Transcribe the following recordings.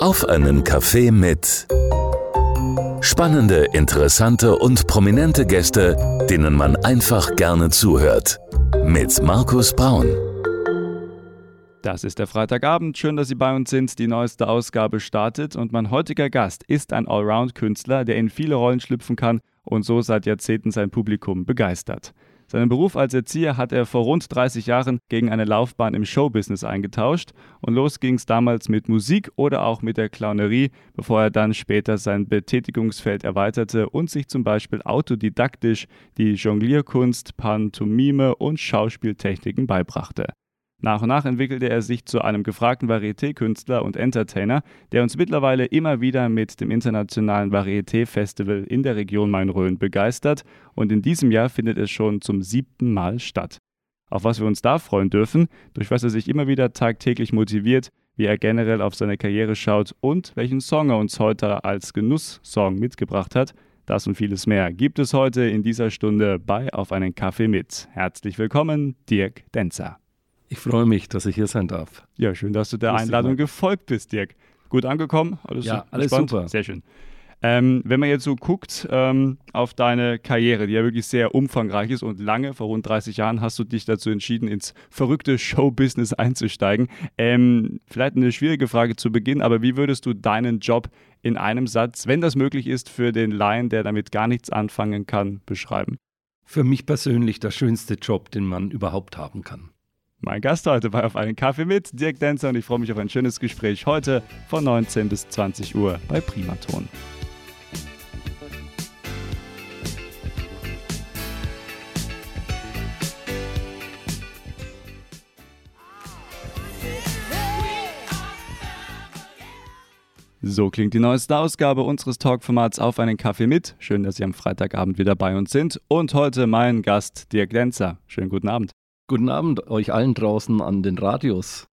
Auf einen Kaffee mit spannende, interessante und prominente Gäste, denen man einfach gerne zuhört. Mit Markus Braun. Das ist der Freitagabend. Schön, dass Sie bei uns sind. Die neueste Ausgabe startet und mein heutiger Gast ist ein Allround-Künstler, der in viele Rollen schlüpfen kann und so seit Jahrzehnten sein Publikum begeistert. Seinen Beruf als Erzieher hat er vor rund 30 Jahren gegen eine Laufbahn im Showbusiness eingetauscht und los ging es damals mit Musik oder auch mit der Clownerie, bevor er dann später sein Betätigungsfeld erweiterte und sich zum Beispiel autodidaktisch die Jonglierkunst, Pantomime und Schauspieltechniken beibrachte. Nach und nach entwickelte er sich zu einem gefragten Varieté-Künstler und Entertainer, der uns mittlerweile immer wieder mit dem internationalen Varieté-Festival in der Region Main-Rhön begeistert und in diesem Jahr findet es schon zum siebten Mal statt. Auf was wir uns da freuen dürfen, durch was er sich immer wieder tagtäglich motiviert, wie er generell auf seine Karriere schaut und welchen Song er uns heute als Genusssong mitgebracht hat, das und vieles mehr gibt es heute in dieser Stunde bei Auf einen Kaffee mit. Herzlich willkommen, Dirk Denzer. Ich freue mich, dass ich hier sein darf. Ja, schön, dass du der Grüß Einladung gefolgt bist, Dirk. Gut angekommen? Alles ja, alles super. Sehr schön. Ähm, wenn man jetzt so guckt ähm, auf deine Karriere, die ja wirklich sehr umfangreich ist und lange, vor rund 30 Jahren hast du dich dazu entschieden, ins verrückte Showbusiness einzusteigen. Ähm, vielleicht eine schwierige Frage zu Beginn, aber wie würdest du deinen Job in einem Satz, wenn das möglich ist, für den Laien, der damit gar nichts anfangen kann, beschreiben? Für mich persönlich der schönste Job, den man überhaupt haben kann. Mein Gast heute bei Auf einen Kaffee mit Dirk Denzer und ich freue mich auf ein schönes Gespräch heute von 19 bis 20 Uhr bei Primaton. So klingt die neueste Ausgabe unseres Talkformats Auf einen Kaffee mit. Schön, dass Sie am Freitagabend wieder bei uns sind. Und heute mein Gast Dirk Denzer. Schönen guten Abend. Guten Abend euch allen draußen an den Radios.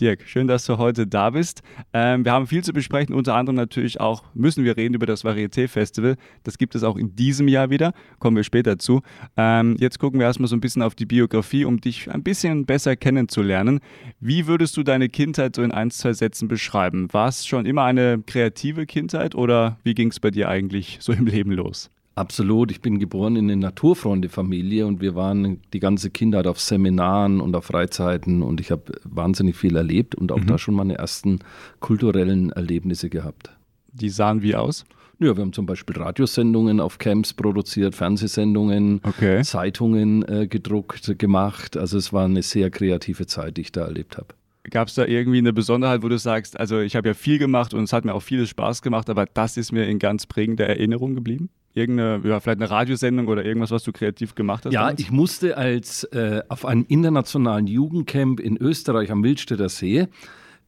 Dirk, schön, dass du heute da bist. Ähm, wir haben viel zu besprechen, unter anderem natürlich auch müssen wir reden über das Varieté Festival. Das gibt es auch in diesem Jahr wieder, kommen wir später zu. Ähm, jetzt gucken wir erstmal so ein bisschen auf die Biografie, um dich ein bisschen besser kennenzulernen. Wie würdest du deine Kindheit so in ein, zwei Sätzen beschreiben? War es schon immer eine kreative Kindheit oder wie ging es bei dir eigentlich so im Leben los? Absolut. Ich bin geboren in eine Naturfreunde-Familie und wir waren die ganze Kindheit auf Seminaren und auf Freizeiten und ich habe wahnsinnig viel erlebt und auch mhm. da schon meine ersten kulturellen Erlebnisse gehabt. Die sahen wie aus? Ja, wir haben zum Beispiel Radiosendungen auf Camps produziert, Fernsehsendungen, okay. Zeitungen äh, gedruckt, gemacht. Also es war eine sehr kreative Zeit, die ich da erlebt habe. Gab es da irgendwie eine Besonderheit, wo du sagst, also ich habe ja viel gemacht und es hat mir auch vieles Spaß gemacht, aber das ist mir in ganz prägender Erinnerung geblieben? Irgendeine, ja, vielleicht eine Radiosendung oder irgendwas, was du kreativ gemacht hast? Ja, damals? ich musste als äh, auf einem internationalen Jugendcamp in Österreich am Wildstädter See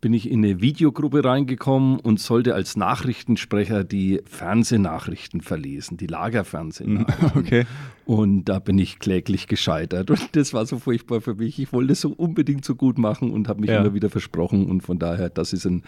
bin ich in eine Videogruppe reingekommen und sollte als Nachrichtensprecher die Fernsehnachrichten verlesen, die Lagerfernsehnachrichten. Okay. Und da bin ich kläglich gescheitert. Und das war so furchtbar für mich. Ich wollte es so unbedingt so gut machen und habe mich ja. immer wieder versprochen. Und von daher, das ist ein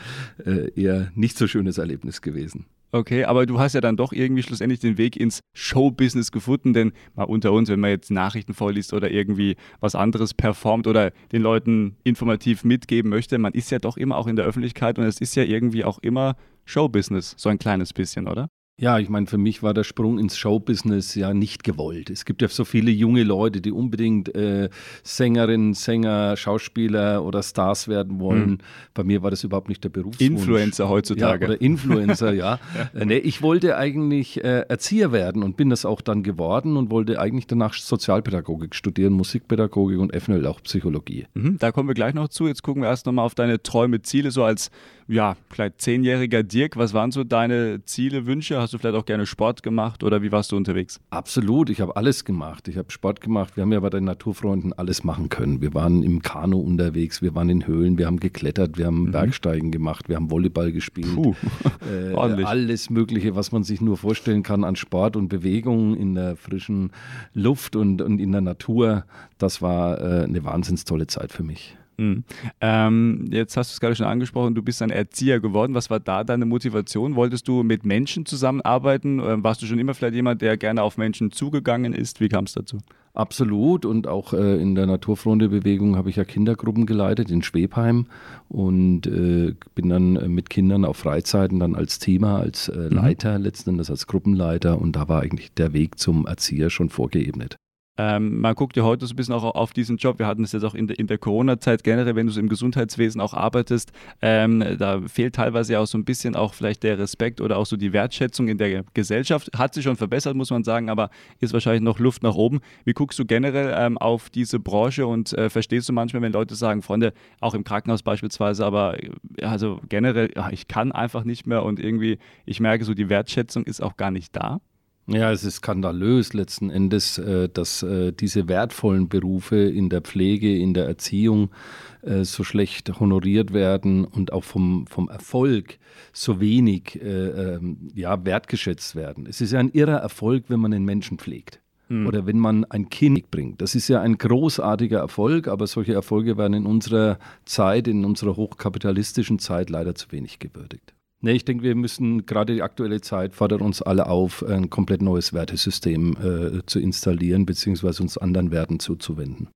äh, eher nicht so schönes Erlebnis gewesen. Okay, aber du hast ja dann doch irgendwie schlussendlich den Weg ins Showbusiness gefunden, denn mal unter uns, wenn man jetzt Nachrichten vorliest oder irgendwie was anderes performt oder den Leuten informativ mitgeben möchte, man ist ja doch immer auch in der Öffentlichkeit und es ist ja irgendwie auch immer Showbusiness, so ein kleines bisschen, oder? Ja, ich meine, für mich war der Sprung ins Showbusiness ja nicht gewollt. Es gibt ja so viele junge Leute, die unbedingt äh, Sängerinnen, Sänger, Schauspieler oder Stars werden wollen. Mhm. Bei mir war das überhaupt nicht der Berufswunsch. Influencer heutzutage. Ja, oder Influencer, ja. ja. Äh, nee, ich wollte eigentlich äh, Erzieher werden und bin das auch dann geworden und wollte eigentlich danach Sozialpädagogik studieren, Musikpädagogik und eventuell auch Psychologie. Mhm, da kommen wir gleich noch zu. Jetzt gucken wir erst nochmal auf deine Träume, Ziele, so als ja, vielleicht zehnjähriger Dirk, was waren so deine Ziele, Wünsche? Hast du vielleicht auch gerne Sport gemacht oder wie warst du unterwegs? Absolut, ich habe alles gemacht. Ich habe Sport gemacht. Wir haben ja bei den Naturfreunden alles machen können. Wir waren im Kanu unterwegs, wir waren in Höhlen, wir haben geklettert, wir haben mhm. Bergsteigen gemacht, wir haben Volleyball gespielt. Puh, äh, alles Mögliche, was man sich nur vorstellen kann an Sport und Bewegung in der frischen Luft und, und in der Natur. Das war äh, eine wahnsinns tolle Zeit für mich. Mhm. Ähm, jetzt hast du es gerade schon angesprochen, du bist ein Erzieher geworden. Was war da deine Motivation? Wolltest du mit Menschen zusammenarbeiten? Ähm, warst du schon immer vielleicht jemand, der gerne auf Menschen zugegangen ist? Wie kam es dazu? Absolut und auch äh, in der Naturfreunde-Bewegung habe ich ja Kindergruppen geleitet in Schwebheim und äh, bin dann äh, mit Kindern auf Freizeiten dann als Thema, als äh, mhm. Leiter, mhm. letzten Endes als Gruppenleiter und da war eigentlich der Weg zum Erzieher schon vorgeebnet. Ähm, man guckt ja heute so ein bisschen auch auf diesen Job. Wir hatten es jetzt auch in der, in der Corona-Zeit generell, wenn du so im Gesundheitswesen auch arbeitest. Ähm, da fehlt teilweise ja auch so ein bisschen auch vielleicht der Respekt oder auch so die Wertschätzung in der Gesellschaft. Hat sich schon verbessert, muss man sagen, aber ist wahrscheinlich noch Luft nach oben. Wie guckst du generell ähm, auf diese Branche und äh, verstehst du manchmal, wenn Leute sagen, Freunde, auch im Krankenhaus beispielsweise, aber äh, also generell, ja, ich kann einfach nicht mehr und irgendwie, ich merke so, die Wertschätzung ist auch gar nicht da? Ja, es ist skandalös letzten Endes, äh, dass äh, diese wertvollen Berufe in der Pflege, in der Erziehung äh, so schlecht honoriert werden und auch vom, vom Erfolg so wenig ähm, ja, wertgeschätzt werden. Es ist ja ein irrer Erfolg, wenn man den Menschen pflegt. Hm. Oder wenn man ein Kind bringt. Das ist ja ein großartiger Erfolg, aber solche Erfolge werden in unserer Zeit, in unserer hochkapitalistischen Zeit leider zu wenig gewürdigt. Nee, ich denke, wir müssen gerade die aktuelle Zeit fordert uns alle auf, ein komplett neues Wertesystem äh, zu installieren, beziehungsweise uns anderen Werten zuzuwenden.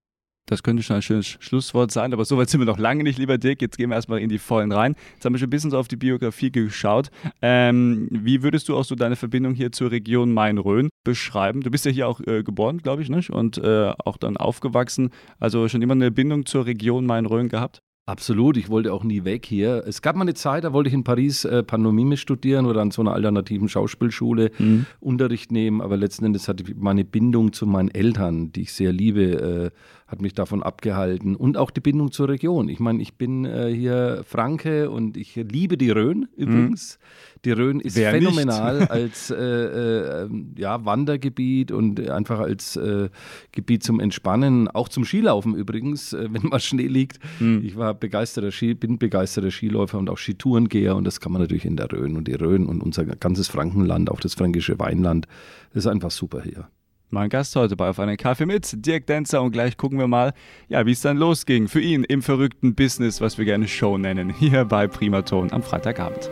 Das könnte schon ein schönes Schlusswort sein, aber so weit sind wir noch lange nicht, lieber Dirk. Jetzt gehen wir erstmal in die Vollen rein. Jetzt haben wir schon ein bisschen so auf die Biografie geschaut. Ähm, wie würdest du auch so deine Verbindung hier zur Region Main-Rhön beschreiben? Du bist ja hier auch äh, geboren, glaube ich, nicht? und äh, auch dann aufgewachsen. Also schon immer eine Bindung zur Region Main-Rhön gehabt? Absolut, ich wollte auch nie weg hier. Es gab mal eine Zeit, da wollte ich in Paris äh, Pantomime studieren oder an so einer alternativen Schauspielschule mhm. Unterricht nehmen, aber letzten Endes hatte meine Bindung zu meinen Eltern, die ich sehr liebe, äh, hat mich davon abgehalten und auch die Bindung zur Region. Ich meine, ich bin äh, hier Franke und ich liebe die Rhön übrigens. Mhm. Die Rhön ist Wer phänomenal als äh, äh, ja, Wandergebiet und einfach als äh, Gebiet zum Entspannen, auch zum Skilaufen übrigens, äh, wenn mal Schnee liegt. Mhm. Ich war begeisterter Ski, bin begeisterter Skiläufer und auch Skitourengeher und das kann man natürlich in der Rhön und die Rhön und unser ganzes Frankenland, auch das fränkische Weinland, ist einfach super hier. Mein Gast heute bei Auf einen Kaffee mit Dirk Denzer und gleich gucken wir mal, ja, wie es dann losging für ihn im verrückten Business, was wir gerne Show nennen, hier bei Primaton am Freitagabend.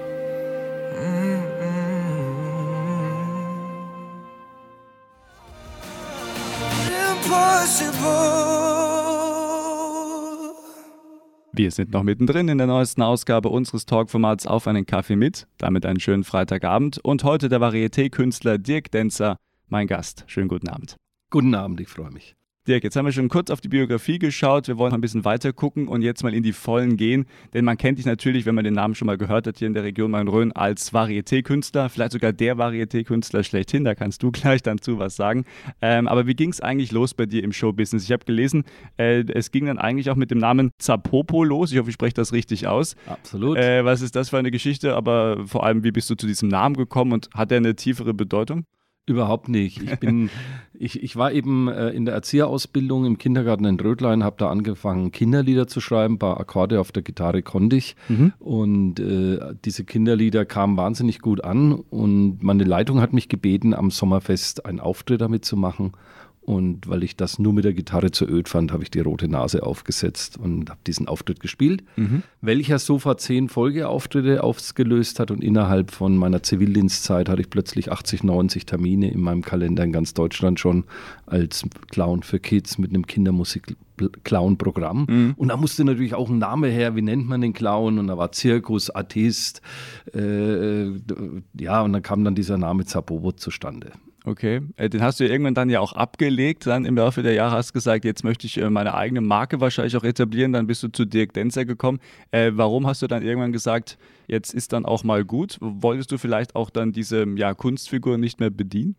Wir sind noch mittendrin in der neuesten Ausgabe unseres Talkformats Auf einen Kaffee mit, damit einen schönen Freitagabend. Und heute der Varieté-Künstler Dirk Denzer mein Gast. Schönen guten Abend. Guten Abend, ich freue mich. Dirk, jetzt haben wir schon kurz auf die Biografie geschaut. Wir wollen noch ein bisschen weiter gucken und jetzt mal in die Vollen gehen. Denn man kennt dich natürlich, wenn man den Namen schon mal gehört hat, hier in der Region Main-Rhön als Varieté-Künstler, vielleicht sogar der Varieté-Künstler schlechthin. Da kannst du gleich dann zu was sagen. Ähm, aber wie ging es eigentlich los bei dir im Showbusiness? Ich habe gelesen, äh, es ging dann eigentlich auch mit dem Namen Zapopo los. Ich hoffe, ich spreche das richtig aus. Absolut. Äh, was ist das für eine Geschichte? Aber vor allem, wie bist du zu diesem Namen gekommen und hat er eine tiefere Bedeutung? Überhaupt nicht. Ich, bin, ich, ich war eben äh, in der Erzieherausbildung im Kindergarten in Rödlein, habe da angefangen, Kinderlieder zu schreiben. Ein paar Akkorde auf der Gitarre konnte ich. Mhm. Und äh, diese Kinderlieder kamen wahnsinnig gut an. Und meine Leitung hat mich gebeten, am Sommerfest einen Auftritt damit zu machen. Und weil ich das nur mit der Gitarre zu öd fand, habe ich die rote Nase aufgesetzt und habe diesen Auftritt gespielt, mhm. welcher sofort zehn Folgeauftritte ausgelöst hat. Und innerhalb von meiner Zivildienstzeit hatte ich plötzlich 80, 90 Termine in meinem Kalender in ganz Deutschland schon als Clown für Kids mit einem Kindermusik. Clown-Programm. Mhm. Und da musste natürlich auch ein Name her, wie nennt man den Clown? Und da war Zirkus, Artist, äh, äh ja, und dann kam dann dieser Name Zabobo zustande. Okay, äh, den hast du irgendwann dann ja auch abgelegt, dann im Laufe der Jahre hast du gesagt, jetzt möchte ich äh, meine eigene Marke wahrscheinlich auch etablieren, dann bist du zu Dirk Denzer gekommen. Äh, warum hast du dann irgendwann gesagt, jetzt ist dann auch mal gut? Wolltest du vielleicht auch dann diese ja, Kunstfigur nicht mehr bedienen?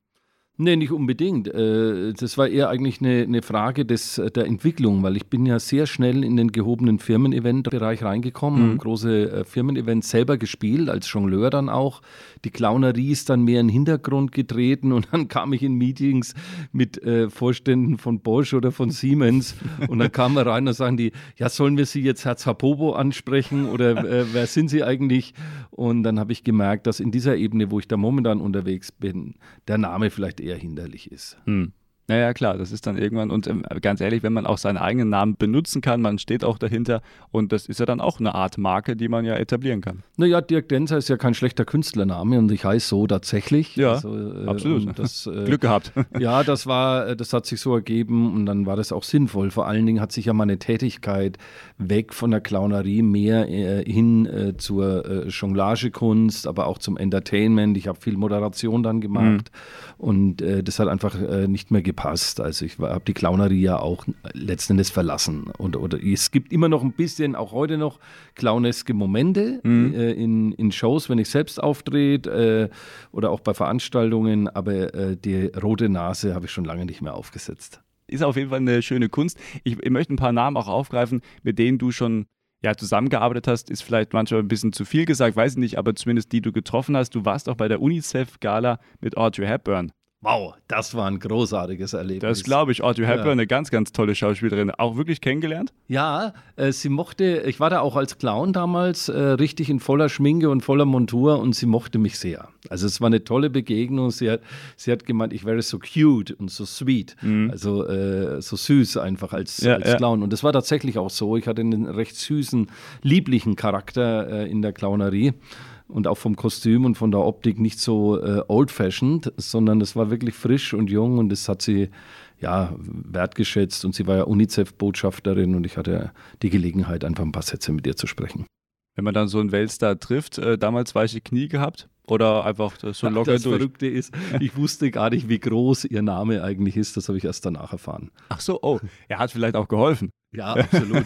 Nee, nicht unbedingt. Äh, das war eher eigentlich eine, eine Frage des, der Entwicklung, weil ich bin ja sehr schnell in den gehobenen Firmen-Event-Bereich reingekommen, mhm. große äh, Firmen-Events selber gespielt, als Jongleur dann auch. Die Clownerie ist dann mehr in den Hintergrund getreten und dann kam ich in Meetings mit äh, Vorständen von Bosch oder von Siemens und dann kamen wir rein und sagen die, ja, sollen wir Sie jetzt Herr Zapobo ansprechen oder äh, wer sind Sie eigentlich? Und dann habe ich gemerkt, dass in dieser Ebene, wo ich da momentan unterwegs bin, der Name vielleicht eher hinderlich ist. Hm. Naja, klar, das ist dann irgendwann, und ähm, ganz ehrlich, wenn man auch seinen eigenen Namen benutzen kann, man steht auch dahinter und das ist ja dann auch eine Art Marke, die man ja etablieren kann. Naja, Dirk Denzer ist ja kein schlechter Künstlername und ich heiße so tatsächlich. Ja, also, äh, absolut. Das, äh, Glück gehabt. ja, das war, äh, das hat sich so ergeben und dann war das auch sinnvoll. Vor allen Dingen hat sich ja meine Tätigkeit weg von der Clownerie mehr äh, hin äh, zur äh, Jonglagekunst, aber auch zum Entertainment. Ich habe viel Moderation dann gemacht mhm. und das hat einfach nicht mehr gepasst gepasst. Also ich habe die Clownerie ja auch letzten Endes verlassen. Und, oder es gibt immer noch ein bisschen, auch heute noch, clowneske Momente mhm. äh, in, in Shows, wenn ich selbst auftrete äh, oder auch bei Veranstaltungen, aber äh, die rote Nase habe ich schon lange nicht mehr aufgesetzt. Ist auf jeden Fall eine schöne Kunst. Ich, ich möchte ein paar Namen auch aufgreifen, mit denen du schon ja, zusammengearbeitet hast, ist vielleicht manchmal ein bisschen zu viel gesagt, weiß ich nicht, aber zumindest die du getroffen hast. Du warst auch bei der UNICEF-Gala mit Audrey Hepburn. Wow, das war ein großartiges Erlebnis. Das glaube ich. Audrey Hepburn, ja. eine ganz, ganz tolle Schauspielerin. Auch wirklich kennengelernt? Ja, äh, sie mochte, ich war da auch als Clown damals, äh, richtig in voller Schminke und voller Montur und sie mochte mich sehr. Also es war eine tolle Begegnung. Sie hat, sie hat gemeint, ich wäre so cute und so sweet. Mhm. Also äh, so süß einfach als, ja, als Clown. Ja. Und das war tatsächlich auch so. Ich hatte einen recht süßen, lieblichen Charakter äh, in der Clownerie und auch vom Kostüm und von der Optik nicht so äh, old-fashioned, sondern es war wirklich frisch und jung und das hat sie ja wertgeschätzt und sie war ja UNICEF-Botschafterin und ich hatte die Gelegenheit, einfach ein paar Sätze mit ihr zu sprechen. Wenn man dann so einen Weltstar trifft, äh, damals weiche Knie gehabt oder einfach so locker das durch? Das Verrückte ist, ich wusste gar nicht, wie groß ihr Name eigentlich ist, das habe ich erst danach erfahren. Ach so, oh, er hat vielleicht auch geholfen. Ja, absolut.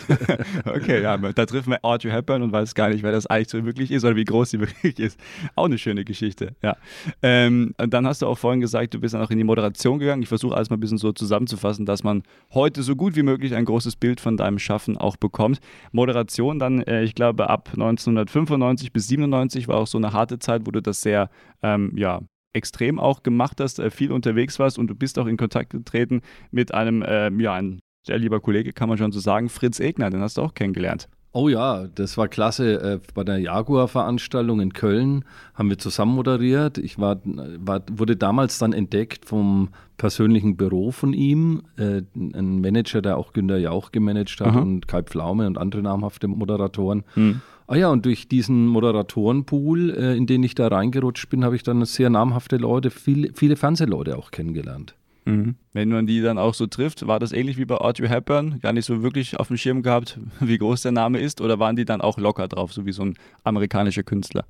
okay, ja, da trifft man Audrey Hepburn und weiß gar nicht, wer das eigentlich so wirklich ist oder wie groß sie wirklich ist. Auch eine schöne Geschichte, ja. Ähm, und dann hast du auch vorhin gesagt, du bist dann auch in die Moderation gegangen. Ich versuche alles mal ein bisschen so zusammenzufassen, dass man heute so gut wie möglich ein großes Bild von deinem Schaffen auch bekommt. Moderation dann, äh, ich glaube, ab 1995 bis 97 war auch so eine harte Zeit, wo du das sehr, ähm, ja, extrem auch gemacht hast, äh, viel unterwegs warst und du bist auch in Kontakt getreten mit einem, äh, ja, ein sehr lieber Kollege, kann man schon so sagen, Fritz Egner, den hast du auch kennengelernt. Oh ja, das war klasse. Äh, bei der Jaguar-Veranstaltung in Köln haben wir zusammen moderiert. Ich war, war, wurde damals dann entdeckt vom persönlichen Büro von ihm, äh, ein Manager, der auch Günter Jauch gemanagt hat Aha. und Kai Pflaume und andere namhafte Moderatoren. Hm. Ah ja, und durch diesen Moderatorenpool, äh, in den ich da reingerutscht bin, habe ich dann sehr namhafte Leute, viele, viele Fernsehleute auch kennengelernt. Mhm. Wenn man die dann auch so trifft, war das ähnlich wie bei Audrey Hepburn? Gar nicht so wirklich auf dem Schirm gehabt, wie groß der Name ist? Oder waren die dann auch locker drauf, so wie so ein amerikanischer Künstler?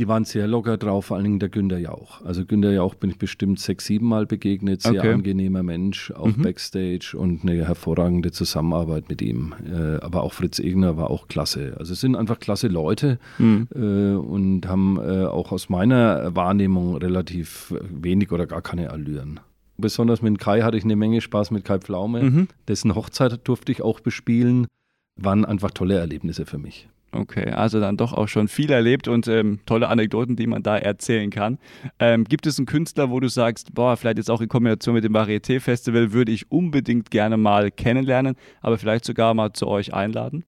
Die waren sehr locker drauf, vor allen Dingen der Günter Jauch. Also Günter Jauch bin ich bestimmt sechs, sieben Mal begegnet, sehr okay. angenehmer Mensch, auch mhm. Backstage und eine hervorragende Zusammenarbeit mit ihm. Äh, aber auch Fritz Egner war auch klasse. Also es sind einfach klasse Leute mhm. äh, und haben äh, auch aus meiner Wahrnehmung relativ wenig oder gar keine Allüren. Besonders mit Kai hatte ich eine Menge Spaß mit Kai Pflaume. Mhm. Dessen Hochzeit durfte ich auch bespielen. Waren einfach tolle Erlebnisse für mich. Okay, also dann doch auch schon viel erlebt und ähm, tolle Anekdoten, die man da erzählen kann. Ähm, gibt es einen Künstler, wo du sagst, boah, vielleicht jetzt auch in Kombination mit dem Varieté-Festival würde ich unbedingt gerne mal kennenlernen, aber vielleicht sogar mal zu euch einladen?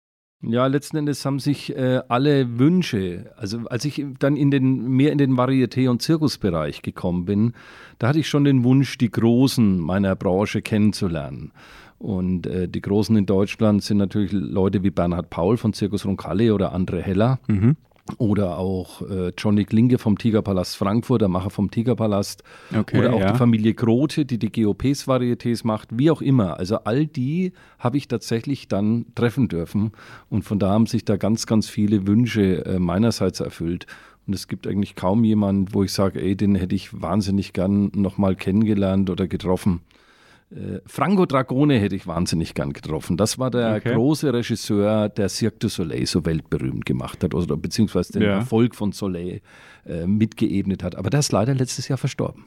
Ja, letzten Endes haben sich äh, alle Wünsche, also als ich dann in den, mehr in den Varieté- und Zirkusbereich gekommen bin, da hatte ich schon den Wunsch, die Großen meiner Branche kennenzulernen. Und äh, die Großen in Deutschland sind natürlich Leute wie Bernhard Paul von Zirkus Roncalli oder André Heller. Mhm. Oder auch äh, Johnny Klinge vom Tigerpalast Frankfurt, der Macher vom Tigerpalast. Okay, oder auch ja. die Familie Grote, die die GOPs-Varietés macht, wie auch immer. Also all die habe ich tatsächlich dann treffen dürfen. Und von da haben sich da ganz, ganz viele Wünsche äh, meinerseits erfüllt. Und es gibt eigentlich kaum jemanden, wo ich sage, ey, den hätte ich wahnsinnig gern nochmal kennengelernt oder getroffen. Äh, Franco Dragone hätte ich wahnsinnig gern getroffen. Das war der okay. große Regisseur, der Cirque du Soleil so weltberühmt gemacht hat, oder beziehungsweise den ja. Erfolg von Soleil äh, mitgeebnet hat. Aber der ist leider letztes Jahr verstorben.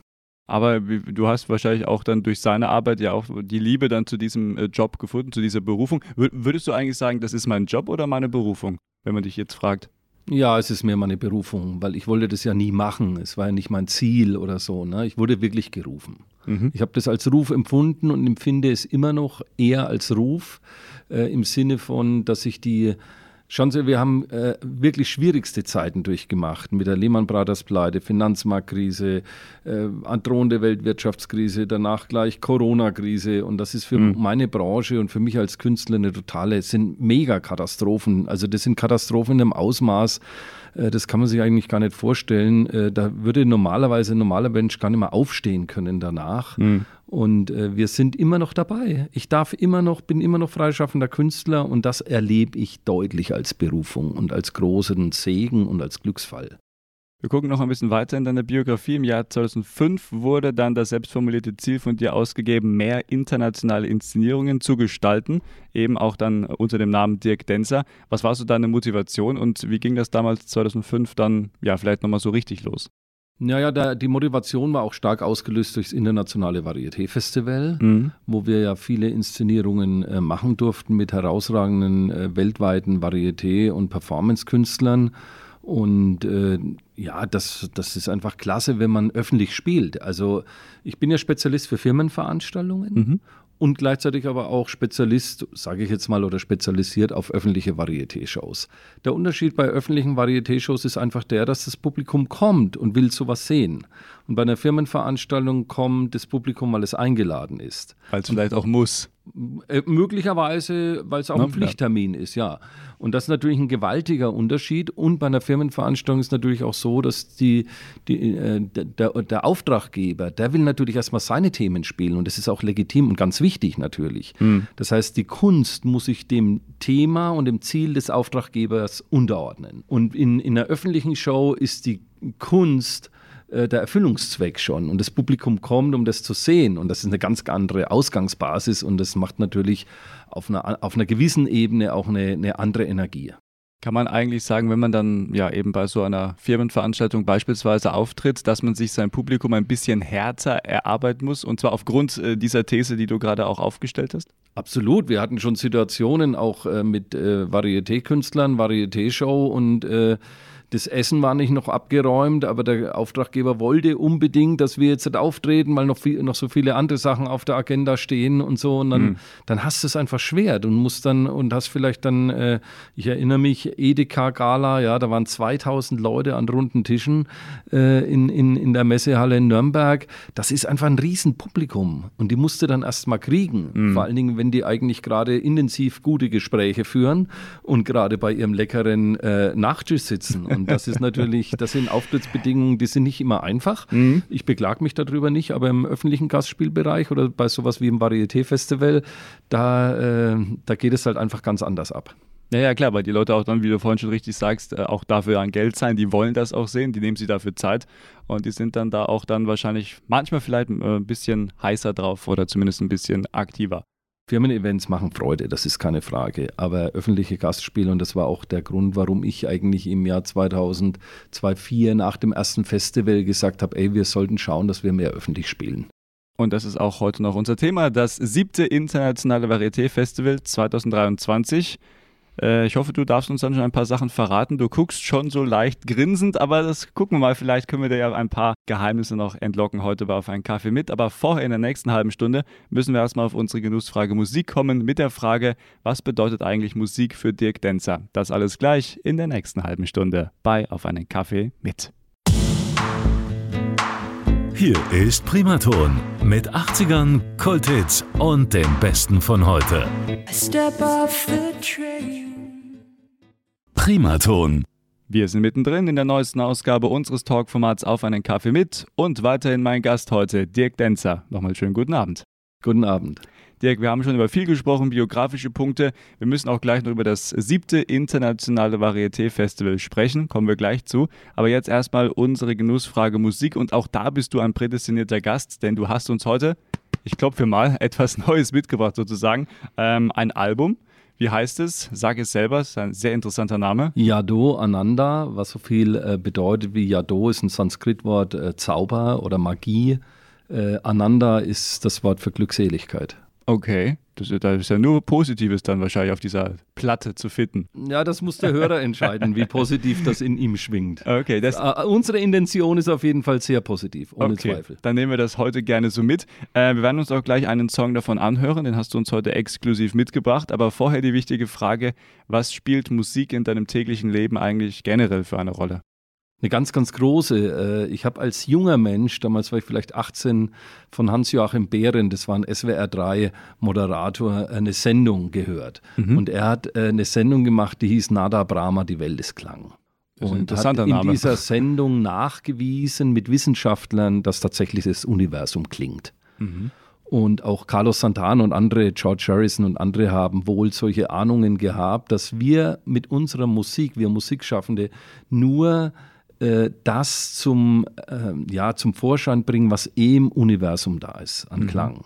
Aber du hast wahrscheinlich auch dann durch seine Arbeit ja auch die Liebe dann zu diesem äh, Job gefunden, zu dieser Berufung. Würdest du eigentlich sagen, das ist mein Job oder meine Berufung, wenn man dich jetzt fragt? Ja, es ist mir meine Berufung, weil ich wollte das ja nie machen. Es war ja nicht mein Ziel oder so. Ne? Ich wurde wirklich gerufen. Mhm. Ich habe das als Ruf empfunden und empfinde es immer noch eher als Ruf äh, im Sinne von, dass ich die Schauen Sie, wir haben äh, wirklich schwierigste Zeiten durchgemacht mit der Lehman Brothers Pleite, Finanzmarktkrise, äh, drohende Weltwirtschaftskrise, danach gleich Corona-Krise und das ist für mhm. meine Branche und für mich als Künstler eine totale, sind Megakatastrophen. Also das sind Katastrophen in einem Ausmaß, das kann man sich eigentlich gar nicht vorstellen. Äh, da würde normalerweise ein normaler Mensch gar nicht mehr aufstehen können danach. Mhm. Und äh, wir sind immer noch dabei. Ich darf immer noch, bin immer noch freischaffender Künstler und das erlebe ich deutlich als Berufung und als großen Segen und als Glücksfall. Wir gucken noch ein bisschen weiter in deiner Biografie. Im Jahr 2005 wurde dann das selbstformulierte Ziel von dir ausgegeben, mehr internationale Inszenierungen zu gestalten, eben auch dann unter dem Namen Dirk Denzer. Was war so deine Motivation und wie ging das damals 2005 dann ja vielleicht nochmal so richtig los? Naja, da, die Motivation war auch stark ausgelöst durchs internationale Varieté-Festival, mhm. wo wir ja viele Inszenierungen äh, machen durften mit herausragenden äh, weltweiten Varieté- und Performance-Künstlern. Und äh, ja, das, das ist einfach klasse, wenn man öffentlich spielt. Also ich bin ja Spezialist für Firmenveranstaltungen mhm und gleichzeitig aber auch Spezialist, sage ich jetzt mal, oder spezialisiert auf öffentliche Varieté-Shows. Der Unterschied bei öffentlichen Varieté-Shows ist einfach der, dass das Publikum kommt und will sowas sehen. Und bei einer Firmenveranstaltung kommt das Publikum, weil es eingeladen ist. Weil es vielleicht auch muss. Äh, möglicherweise, weil es auch Na, ein Pflichttermin ja. ist, ja. Und das ist natürlich ein gewaltiger Unterschied. Und bei einer Firmenveranstaltung ist natürlich auch so, dass die, die, äh, der, der, Auftraggeber, der will natürlich erstmal seine Themen spielen. Und das ist auch legitim und ganz wichtig natürlich. Mhm. Das heißt, die Kunst muss sich dem Thema und dem Ziel des Auftraggebers unterordnen. Und in, in einer öffentlichen Show ist die Kunst äh, der Erfüllungszweck schon. Und das Publikum kommt, um das zu sehen. Und das ist eine ganz andere Ausgangsbasis und das macht natürlich auf einer, auf einer gewissen Ebene auch eine, eine andere Energie. Kann man eigentlich sagen, wenn man dann ja eben bei so einer Firmenveranstaltung beispielsweise auftritt, dass man sich sein Publikum ein bisschen härter erarbeiten muss und zwar aufgrund äh, dieser These, die du gerade auch aufgestellt hast? Absolut. Wir hatten schon Situationen auch äh, mit äh, Varieté-Künstlern, Varieté-Show und äh, das Essen war nicht noch abgeräumt, aber der Auftraggeber wollte unbedingt, dass wir jetzt nicht auftreten, weil noch, viel, noch so viele andere Sachen auf der Agenda stehen und so. Und dann, mhm. dann hast du es einfach schwer. Du musst dann und hast vielleicht dann, äh, ich erinnere mich, Edeka Gala, ja, da waren 2000 Leute an runden Tischen äh, in, in, in der Messehalle in Nürnberg. Das ist einfach ein Riesenpublikum und die musste dann erst mal kriegen. Mhm. Vor allen Dingen, wenn die eigentlich gerade intensiv gute Gespräche führen und gerade bei ihrem leckeren äh, Nachtisch sitzen. Und das ist natürlich, das sind Auftrittsbedingungen, die sind nicht immer einfach. Mhm. Ich beklage mich darüber nicht, aber im öffentlichen Gastspielbereich oder bei sowas wie im Varieté-Festival, da, äh, da geht es halt einfach ganz anders ab. Ja, ja, klar, weil die Leute auch dann, wie du vorhin schon richtig sagst, äh, auch dafür an Geld zahlen, die wollen das auch sehen, die nehmen sich dafür Zeit und die sind dann da auch dann wahrscheinlich manchmal vielleicht äh, ein bisschen heißer drauf oder zumindest ein bisschen aktiver. Firmen-Events machen Freude, das ist keine Frage. Aber öffentliche Gastspiele, und das war auch der Grund, warum ich eigentlich im Jahr 2000, 2004 nach dem ersten Festival gesagt habe, ey, wir sollten schauen, dass wir mehr öffentlich spielen. Und das ist auch heute noch unser Thema, das siebte internationale Varieté-Festival 2023. Äh, ich hoffe, du darfst uns dann schon ein paar Sachen verraten. Du guckst schon so leicht grinsend, aber das gucken wir mal. Vielleicht können wir dir ja ein paar Geheimnisse noch entlocken heute bei Auf einen Kaffee mit. Aber vorher in der nächsten halben Stunde müssen wir erstmal auf unsere Genussfrage Musik kommen mit der Frage, was bedeutet eigentlich Musik für Dirk Denzer? Das alles gleich in der nächsten halben Stunde bei Auf einen Kaffee mit. Hier ist Primaton mit 80ern, Kulthits und dem Besten von heute. Primaton. Wir sind mittendrin in der neuesten Ausgabe unseres Talkformats Auf einen Kaffee mit und weiterhin mein Gast heute, Dirk Denzer. Nochmal schönen guten Abend. Guten Abend. Dirk, wir haben schon über viel gesprochen, biografische Punkte. Wir müssen auch gleich noch über das siebte internationale Varieté-Festival sprechen, kommen wir gleich zu. Aber jetzt erstmal unsere Genussfrage Musik und auch da bist du ein prädestinierter Gast, denn du hast uns heute, ich klopfe mal, etwas Neues mitgebracht sozusagen, ähm, ein Album. Wie heißt es? Sag es selber, ist ein sehr interessanter Name. Yado Ananda, was so viel äh, bedeutet wie Yado, ist ein Sanskritwort äh, Zauber oder Magie. Äh, Ananda ist das Wort für Glückseligkeit. Okay. Das, da ist ja nur Positives dann wahrscheinlich auf dieser Platte zu finden. Ja, das muss der Hörer entscheiden, wie positiv das in ihm schwingt. Okay, das Äh, unsere Intention ist auf jeden Fall sehr positiv, ohne okay. Zweifel. Dann nehmen wir das heute gerne so mit. Äh, wir werden uns auch gleich einen Song davon anhören, den hast du uns heute exklusiv mitgebracht. Aber vorher die wichtige Frage, was spielt Musik in deinem täglichen Leben eigentlich generell für eine Rolle? Eine ganz, ganz große. Äh, Ich habe als junger Mensch, damals war ich vielleicht 18, von Hans-Joachim Behren, das war ein SWR3-Moderator, eine Sendung gehört. Und er hat äh, eine Sendung gemacht, die hieß Nada Brahma, die Welt ist Klang. Ist Und hat in Name. dieser Sendung nachgewiesen mit Wissenschaftlern, dass tatsächlich das Universum klingt. Und auch Carlos Santana und andere, George Harrison und andere haben wohl solche Ahnungen gehabt, dass wir mit unserer Musik, wir Musikschaffende, nur äh, das zum, ähm, ja, zum Vorschein bringen, was eh im Universum da ist an Klang.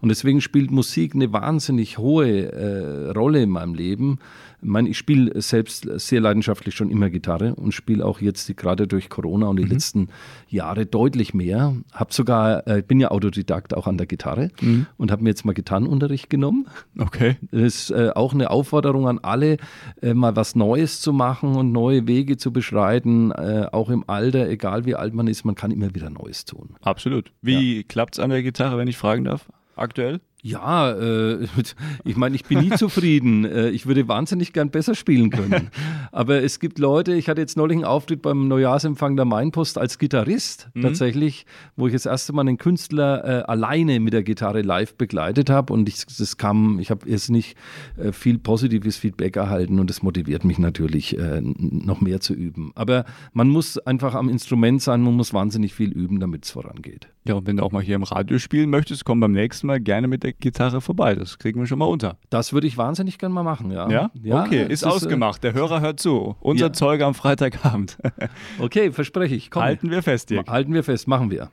Und deswegen spielt Musik eine wahnsinnig hohe äh, Rolle in meinem Leben. Ich meine, ich spiele selbst sehr leidenschaftlich schon immer Gitarre und spiele auch jetzt gerade durch Corona und die letzten Jahre deutlich mehr. Hab sogar, äh, bin ja Autodidakt auch an der Gitarre und habe mir jetzt mal Gitarrenunterricht genommen. Okay. Das ist äh, auch eine Aufforderung an alle, äh, mal was Neues zu machen und neue Wege zu beschreiten, äh, auch im Alter, egal wie alt man ist, man kann immer wieder Neues tun. Absolut. Wie klappt's an der Gitarre, wenn ich fragen darf? Aktuell? Ja, äh, ich meine, ich bin nie zufrieden. Äh, ich würde wahnsinnig gern besser spielen können. Aber es gibt Leute, ich hatte jetzt neulich einen Auftritt beim Neujahrsempfang der Mainpost als Gitarrist tatsächlich, wo ich das erste Mal einen Künstler äh, alleine mit der Gitarre live begleitet habe und ich, das kam, ich habe jetzt nicht äh, viel positives Feedback erhalten und das motiviert mich natürlich, äh, noch mehr zu üben. Aber man muss einfach am Instrument sein, man muss wahnsinnig viel üben, damit es vorangeht. Ja, und wenn du auch mal hier im Radio spielen möchtest, komm beim nächsten Mal gerne mit der Gitarre vorbei. Das kriegen wir schon mal unter. Das würde ich wahnsinnig gern mal machen, ja. Ja? okay, es ist, äh, ausgemacht. Der Hörer hört zu. Unser Ja. Zeuge am Freitagabend. Okay, verspreche ich. Komm. Halten wir fest, Dirk. Halten wir fest, machen wir.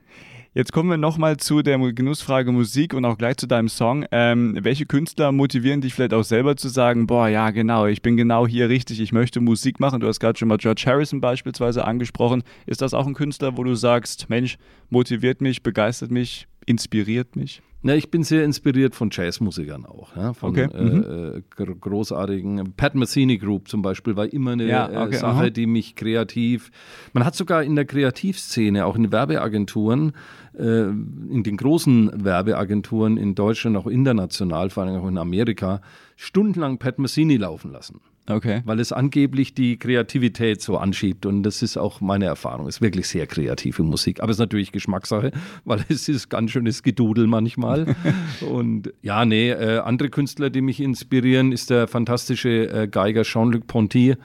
Jetzt kommen wir nochmal zu der Genussfrage Musik und auch gleich zu deinem Song. Ähm, welche Künstler motivieren dich vielleicht auch selber zu sagen, boah, ja, genau, ich bin genau hier richtig, ich möchte Musik machen. Du hast gerade schon mal George Harrison beispielsweise angesprochen. Ist das auch ein Künstler, wo du sagst, Mensch, motiviert mich, begeistert mich, inspiriert mich? Na, ich bin sehr inspiriert von Jazzmusikern auch, ja, von Okay, äh, mhm. äh, gr- großartigen Pat Metheny Group zum Beispiel war immer eine Ja, äh, okay, Sache, aha. die mich kreativ. Man hat sogar in der Kreativszene, auch in Werbeagenturen, äh, in den großen Werbeagenturen in Deutschland, auch international, vor allem auch in Amerika, stundenlang Pat Metheny laufen lassen. Okay. weil es angeblich die Kreativität so anschiebt. Und das ist auch meine Erfahrung. Es ist wirklich sehr kreative Musik. Aber es ist natürlich Geschmackssache, weil es ist ganz schönes Gedudel manchmal. Und ja, nee, äh, andere Künstler, die mich inspirieren, ist der fantastische äh, Geiger Jean-Luc Ponty,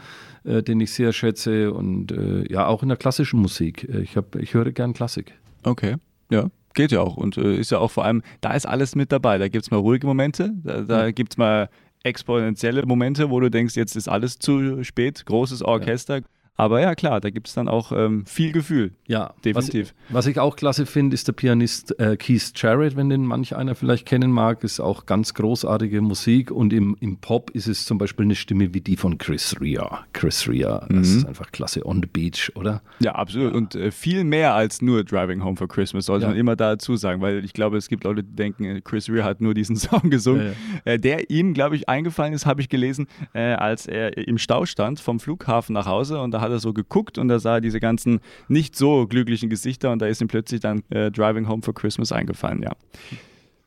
äh, den ich sehr schätze. Und äh, ja, auch in der klassischen Musik. Äh, Ich, hab, ich höre gern Klassik. Okay, ja. Geht ja auch und äh, ist ja auch vor allem, da ist alles mit dabei. Da gibt es mal ruhige Momente, da, da gibt es mal exponentielle Momente, wo du denkst, jetzt ist alles zu spät, großes Orchester. Aber ja, klar, da gibt es dann auch ähm, viel Gefühl. Ja, Definitiv. Was, was ich auch klasse finde, ist der Pianist äh, Keith Jarrett, wenn den manch einer vielleicht kennen mag, ist auch ganz großartige Musik. Und im, im Pop ist es zum Beispiel eine Stimme wie die von Chris Rea. Chris Rea, das ist einfach klasse. On the Beach, oder? Ja, absolut. Und äh, viel mehr als nur Driving Home for Christmas, sollte Ja. man immer dazu sagen, weil ich glaube, es gibt Leute, die denken, äh, Chris Rea hat nur diesen Song gesungen. Ja, Äh, der ihm, glaube ich, eingefallen ist, habe ich gelesen, äh, als er im Stau stand vom Flughafen nach Hause und da hat er so geguckt und da sah er diese ganzen nicht so glücklichen Gesichter und da ist ihm plötzlich dann äh, Driving Home for Christmas eingefallen, ja.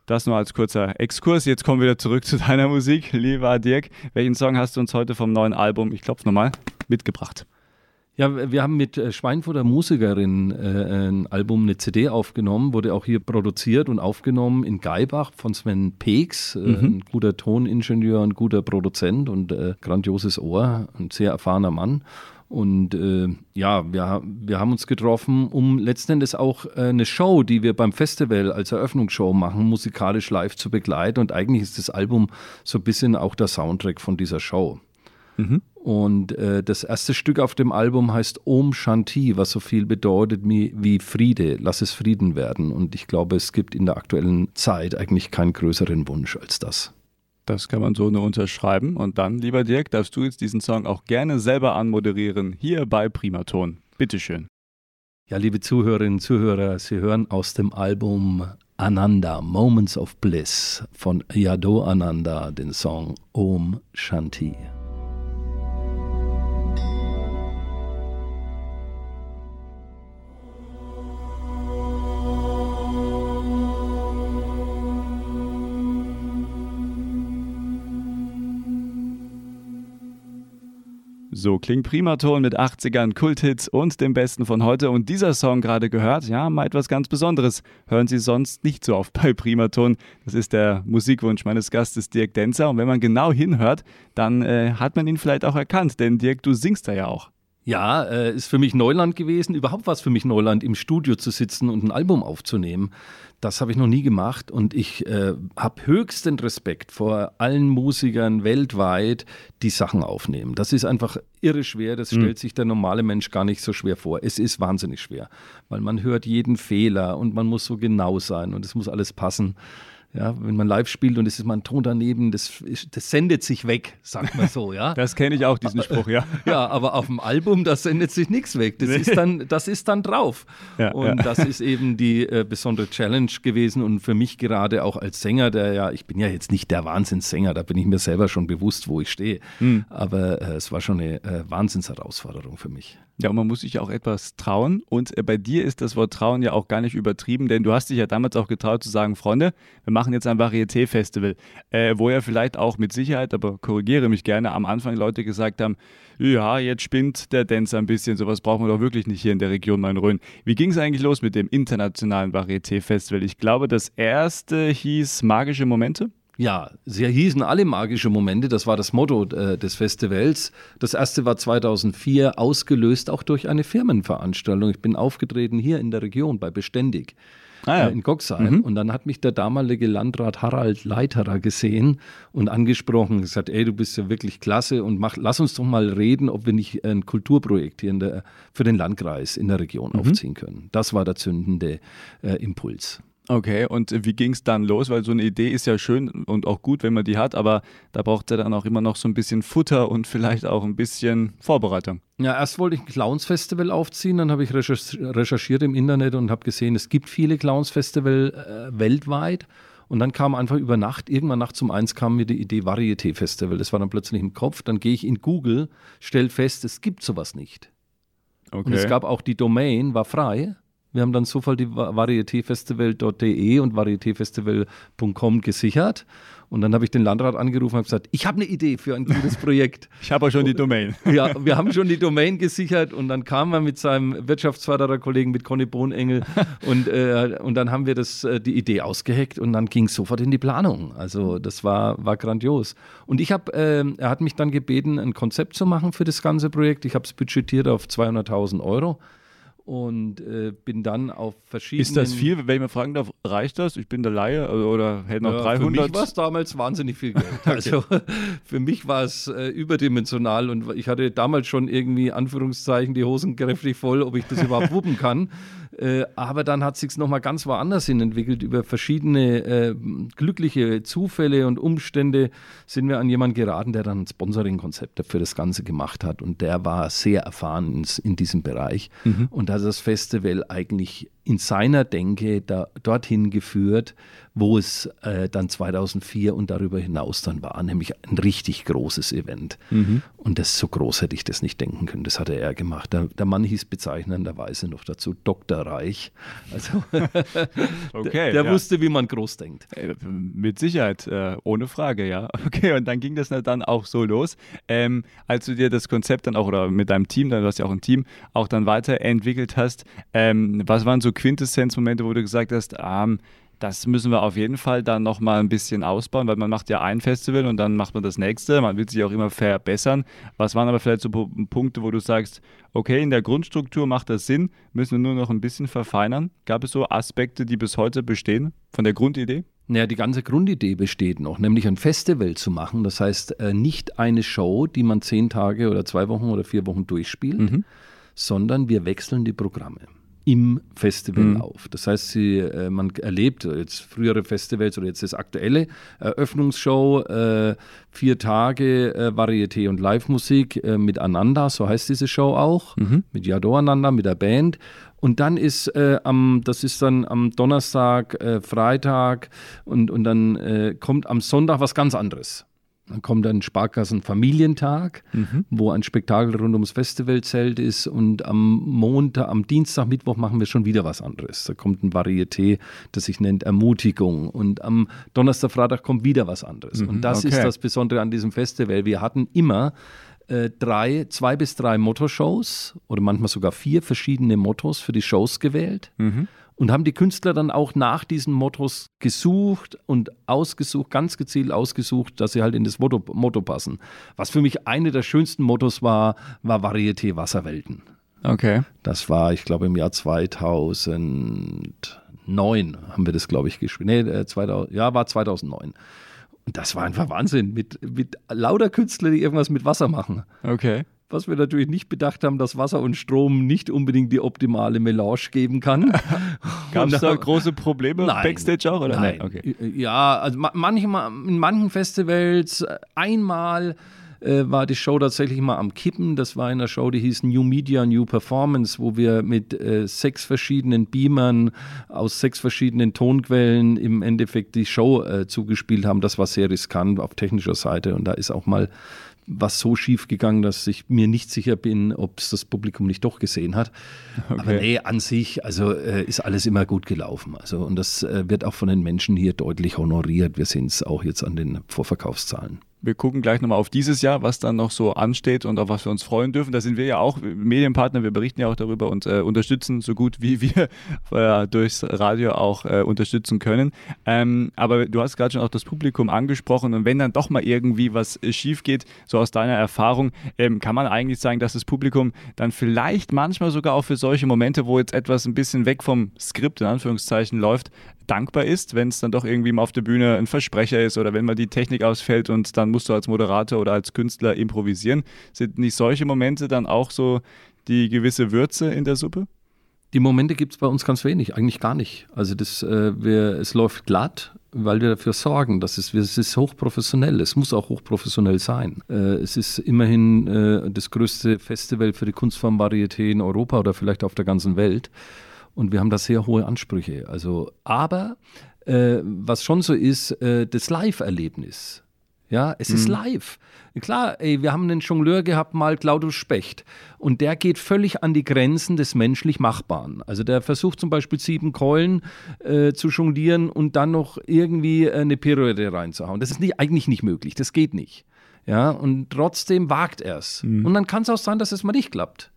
Das nur als kurzer Exkurs. Jetzt kommen wir wieder zurück zu deiner Musik, lieber Dirk. Welchen Song hast du uns heute vom neuen Album, ich klopfe nochmal, mitgebracht? Ja, wir haben mit äh, Schweinfurter Musikerin äh, ein Album, eine CD aufgenommen, wurde auch hier produziert und aufgenommen in Geibach von Sven Peeks, äh, ein guter Toningenieur, ein guter Produzent und äh, grandioses Ohr, ein sehr erfahrener Mann. Und äh, ja, wir, wir haben uns getroffen, um letzten Endes auch äh, eine Show, die wir beim Festival als Eröffnungsshow machen, musikalisch live zu begleiten. Und eigentlich ist das Album so ein bisschen auch der Soundtrack von dieser Show. Und äh, das erste Stück auf dem Album heißt Om Shanti, was so viel bedeutet wie Friede, lass es Frieden werden. Und ich glaube, es gibt in der aktuellen Zeit eigentlich keinen größeren Wunsch als das. Das kann man so nur unterschreiben. Und dann, lieber Dirk, darfst du jetzt diesen Song auch gerne selber anmoderieren, hier bei Primaton. Bitteschön. Ja, liebe Zuhörerinnen und Zuhörer, Sie hören aus dem Album Ananda, Moments of Bliss von Yado Ananda, den Song Om Shanti. So klingt Primaton mit 80ern, Kulthits und dem Besten von heute. Und dieser Song gerade gehört, ja, mal etwas ganz Besonderes. Hören Sie sonst nicht so oft bei Primaton. Das ist der Musikwunsch meines Gastes Dirk Denzer. Und wenn man genau hinhört, dann äh, hat man ihn vielleicht auch erkannt. Denn Dirk, du singst da ja auch. Ja, äh, ist für mich Neuland gewesen. Überhaupt war es für mich Neuland, im Studio zu sitzen und ein Album aufzunehmen. Das habe ich noch nie gemacht und ich äh, habe höchsten Respekt vor allen Musikern weltweit, die Sachen aufnehmen. Das ist einfach irre schwer, das mhm. stellt sich der normale Mensch gar nicht so schwer vor. Es ist wahnsinnig schwer, weil man hört jeden Fehler und man muss so genau sein und es muss alles passen. Ja, wenn man live spielt und es ist mal ein Ton daneben, das, das sendet sich weg, sagt man so, ja. das kenne ich auch, diesen Spruch, ja. ja, aber auf dem Album, das sendet sich nichts weg. Das, nee. ist, dann, das ist dann drauf. Ja, und ja. das ist eben die äh, besondere Challenge gewesen und für mich gerade auch als Sänger, der ja, ich bin ja jetzt nicht der Wahnsinnssänger, da bin ich mir selber schon bewusst, wo ich stehe. Hm. Aber äh, es war schon eine äh, Wahnsinnsherausforderung für mich. Ja, und man muss sich auch etwas trauen. Und äh, bei dir ist das Wort trauen ja auch gar nicht übertrieben, denn du hast dich ja damals auch getraut zu sagen, Freunde, wir machen jetzt ein Varieté-Festival, äh, wo ja vielleicht auch mit Sicherheit, aber korrigiere mich gerne, am Anfang Leute gesagt haben, ja, jetzt spinnt der Dancer ein bisschen, sowas brauchen wir doch wirklich nicht hier in der Region Main-Rhön. Wie ging es eigentlich los mit dem internationalen Varieté-Festival? Ich glaube, das erste hieß Magische Momente. Ja, sie hießen alle magische Momente, das war das Motto äh, des Festivals. Das erste war 2004, ausgelöst auch durch eine Firmenveranstaltung. Ich bin aufgetreten hier in der Region bei Beständig. Ah, ja. äh, in Goxheim. Mhm. Und dann hat mich der damalige Landrat Harald Leiterer gesehen und angesprochen, gesagt, ey, du bist ja wirklich klasse und mach, lass uns doch mal reden, ob wir nicht ein Kulturprojekt hier der, für den Landkreis in der Region mhm. aufziehen können. Das war der zündende äh, Impuls. Okay, und wie ging es dann los? Weil so eine Idee ist ja schön und auch gut, wenn man die hat, aber da braucht er dann auch immer noch so ein bisschen Futter und vielleicht auch ein bisschen Vorbereitung. Ja, erst wollte ich ein Clowns-Festival aufziehen, dann habe ich recherchiert im Internet und habe gesehen, es gibt viele Clowns-Festival äh, weltweit. Und dann kam einfach über Nacht, irgendwann nachts um eins kam mir die Idee Varieté-Festival. Das war dann plötzlich im Kopf. Dann gehe ich in Google, stelle fest, es gibt sowas nicht. Okay. Und es gab auch die Domain, war frei. Wir haben dann sofort die varietéfestival.de und varietéfestival.com gesichert. Und dann habe ich den Landrat angerufen und gesagt, ich habe eine Idee für ein gutes Projekt. ich habe auch schon die Domain. ja, wir haben schon die Domain gesichert und dann kam er mit seinem Wirtschaftsfördererkollegen, mit Conny Bohnengel und, äh, und dann haben wir das, äh, die Idee ausgeheckt und dann ging es sofort in die Planung. Also das war, war grandios. Und ich habe, äh, er hat mich dann gebeten, ein Konzept zu machen für das ganze Projekt. Ich habe es budgetiert auf 200.000 Euro und äh, bin dann auf verschiedene. Ist das viel, wenn ich mal fragen darf, reicht das? Ich bin der Laie oder hätte noch ja, 300? Für mich war es damals wahnsinnig viel Geld. okay. Also für mich war es äh, überdimensional und ich hatte damals schon irgendwie Anführungszeichen die Hosen kräftig voll, ob ich das überhaupt wuppen kann. Äh, aber dann hat sich nochmal ganz woanders hin entwickelt. Über verschiedene äh, glückliche Zufälle und Umstände sind wir an jemanden geraten, der dann ein Sponsoring-Konzept für das Ganze gemacht hat. Und der war sehr erfahren in, in diesem Bereich. Mhm. Und hat das Festival eigentlich in seiner Denke da, dorthin geführt, wo es äh, dann 2004 und darüber hinaus dann war, nämlich ein richtig großes Event. Mhm. Und das so groß hätte ich das nicht denken können. Das hatte er gemacht. Der, der Mann hieß bezeichnenderweise noch dazu Dr. Reich. Also okay, der, der ja. wusste, wie man groß denkt. Äh, mit Sicherheit, äh, ohne Frage, ja. Okay, und dann ging das dann auch so los. Ähm, als du dir das Konzept dann auch oder mit deinem Team, dann du hast ja auch ein Team, auch dann weiterentwickelt hast, ähm, was waren so Quintessenzmomente, wo du gesagt hast, ähm, das müssen wir auf jeden Fall dann nochmal ein bisschen ausbauen, weil man macht ja ein Festival und dann macht man das nächste. Man will sich auch immer verbessern. Was waren aber vielleicht so Punkte, wo du sagst, okay, in der Grundstruktur macht das Sinn, müssen wir nur noch ein bisschen verfeinern? Gab es so Aspekte, die bis heute bestehen von der Grundidee? Naja, die ganze Grundidee besteht noch, nämlich ein Festival zu machen. Das heißt, äh, nicht eine Show, die man zehn Tage oder zwei Wochen oder vier Wochen durchspielt, mhm. sondern wir wechseln die Programme. Im Festivallauf. Mhm. Das heißt, sie, äh, man erlebt jetzt frühere Festivals oder jetzt das aktuelle Eröffnungsshow, äh, vier Tage äh, Varieté und Live-Musik äh, mit Ananda, so heißt diese Show auch, mhm. mit Yado Ananda, mit der Band. Und dann ist äh, am, das ist dann am Donnerstag, äh, Freitag und, und dann kommt am Sonntag was ganz anderes. Dann kommt ein Sparkassen-Familientag, mhm. wo ein Spektakel rund ums Festivalzelt ist. Und am Montag, am Dienstag, Mittwoch machen wir schon wieder was anderes. Da kommt ein Varieté, das sich nennt Ermutigung. Und am Donnerstag, Freitag kommt wieder was anderes. Mhm, und das okay. ist das Besondere an diesem Festival. Wir hatten immer äh, drei, zwei bis drei Motto-Shows oder manchmal sogar vier verschiedene Mottos für die Shows gewählt. Mhm und haben die Künstler dann auch nach diesen Mottos gesucht und ausgesucht, ganz gezielt ausgesucht, dass sie halt in das Motto, Motto passen. Was für mich eine der schönsten Mottos war, war Varieté Wasserwelten. Okay. Das war, ich glaube, im Jahr 2009 haben wir das, glaube ich, gespielt. Nee, 2000, äh, ja, war 2009. Und das war einfach Wahnsinn mit, mit lauter Künstlern, die irgendwas mit Wasser machen. Okay was wir natürlich nicht bedacht haben, dass Wasser und Strom nicht unbedingt die optimale Melange geben kann. Gab es da große Probleme nein, Backstage auch? Oder? Nein. Okay. Ja, also manchmal, in manchen Festivals äh, einmal äh, war die Show tatsächlich mal am Kippen. Das war in einer Show, die hieß New Media, New Performance, wo wir mit äh, sechs verschiedenen Beamern aus sechs verschiedenen Tonquellen im Endeffekt die Show äh, zugespielt haben. Das war sehr riskant auf technischer Seite und da ist auch mal was so schief gegangen, dass ich mir nicht sicher bin, ob es das Publikum nicht doch gesehen hat. Okay. Aber nee, an sich, also äh, ist alles immer gut gelaufen. Also, und das äh, wird auch von den Menschen hier deutlich honoriert. Wir sehen es auch jetzt an den Vorverkaufszahlen. Wir gucken gleich nochmal auf dieses Jahr, was dann noch so ansteht und auf was wir uns freuen dürfen. Da sind wir ja auch Medienpartner, wir berichten ja auch darüber und äh, unterstützen so gut wie wir äh, durchs Radio auch äh, unterstützen können. Ähm, aber du hast gerade schon auch das Publikum angesprochen und wenn dann doch mal irgendwie was äh, schief geht, so aus deiner Erfahrung, ähm, kann man eigentlich sagen, dass das Publikum dann vielleicht manchmal sogar auch für solche Momente, wo jetzt etwas ein bisschen weg vom Skript in Anführungszeichen läuft, dankbar ist, wenn es dann doch irgendwie mal auf der Bühne ein Versprecher ist oder wenn mal die Technik ausfällt und dann musst du als Moderator oder als Künstler improvisieren. Sind nicht solche Momente dann auch so die gewisse Würze in der Suppe? Die Momente gibt es bei uns ganz wenig, eigentlich gar nicht. Also das, äh, wir, es läuft glatt, weil wir dafür sorgen, dass es, es ist hochprofessionell. Es muss auch hochprofessionell sein. Äh, es ist immerhin äh, das größte Festival für die Kunstform Varieté in Europa oder vielleicht auf der ganzen Welt. Und wir haben da sehr hohe Ansprüche. Also, aber äh, was schon so ist, äh, das Live-Erlebnis. Ja, es mhm. ist live. Klar, ey, wir haben einen Jongleur gehabt, mal Claudius Specht. Und der geht völlig an die Grenzen des menschlich Machbaren. Also der versucht zum Beispiel sieben Keulen äh, zu jonglieren und dann noch irgendwie eine Pirouette reinzuhauen. Das ist nicht, eigentlich nicht möglich. Das geht nicht. Ja, und trotzdem wagt er es. Mhm. Und dann kann es auch sein, dass es mal nicht klappt.